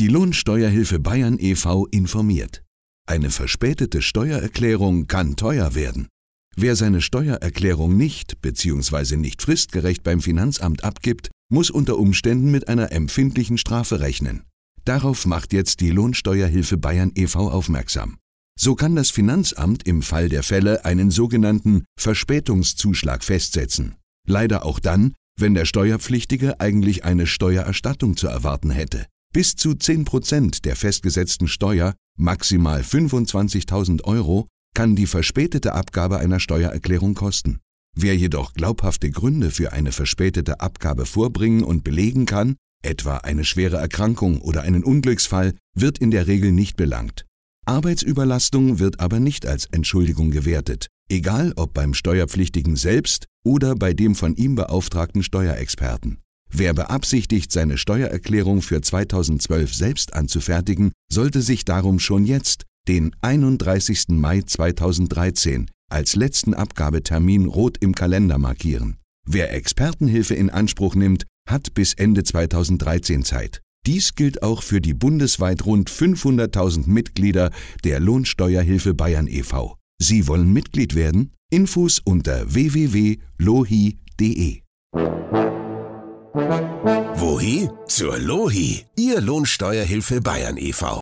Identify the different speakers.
Speaker 1: Die Lohnsteuerhilfe Bayern e.V. informiert. Eine verspätete Steuererklärung kann teuer werden. Wer seine Steuererklärung nicht bzw. nicht fristgerecht beim Finanzamt abgibt, muss unter Umständen mit einer empfindlichen Strafe rechnen. Darauf macht jetzt die Lohnsteuerhilfe Bayern e.V. aufmerksam. So kann das Finanzamt im Fall der Fälle einen sogenannten Verspätungszuschlag festsetzen. Leider auch dann, wenn der Steuerpflichtige eigentlich eine Steuererstattung zu erwarten hätte. Bis zu 10 Prozent der festgesetzten Steuer, maximal 25.000 Euro, kann die verspätete Abgabe einer Steuererklärung kosten. Wer jedoch glaubhafte Gründe für eine verspätete Abgabe vorbringen und belegen kann, etwa eine schwere Erkrankung oder einen Unglücksfall, wird in der Regel nicht belangt. Arbeitsüberlastung wird aber nicht als Entschuldigung gewertet, egal ob beim Steuerpflichtigen selbst oder bei dem von ihm beauftragten Steuerexperten. Wer beabsichtigt, seine Steuererklärung für 2012 selbst anzufertigen, sollte sich darum schon jetzt, den 31. Mai 2013, als letzten Abgabetermin rot im Kalender markieren. Wer Expertenhilfe in Anspruch nimmt, hat bis Ende 2013 Zeit. Dies gilt auch für die bundesweit rund 500.000 Mitglieder der Lohnsteuerhilfe Bayern e.V. Sie wollen Mitglied werden? Infos unter www.lohi.de.
Speaker 2: Wohi? Zur Lohi, Ihr Lohnsteuerhilfe Bayern e.V.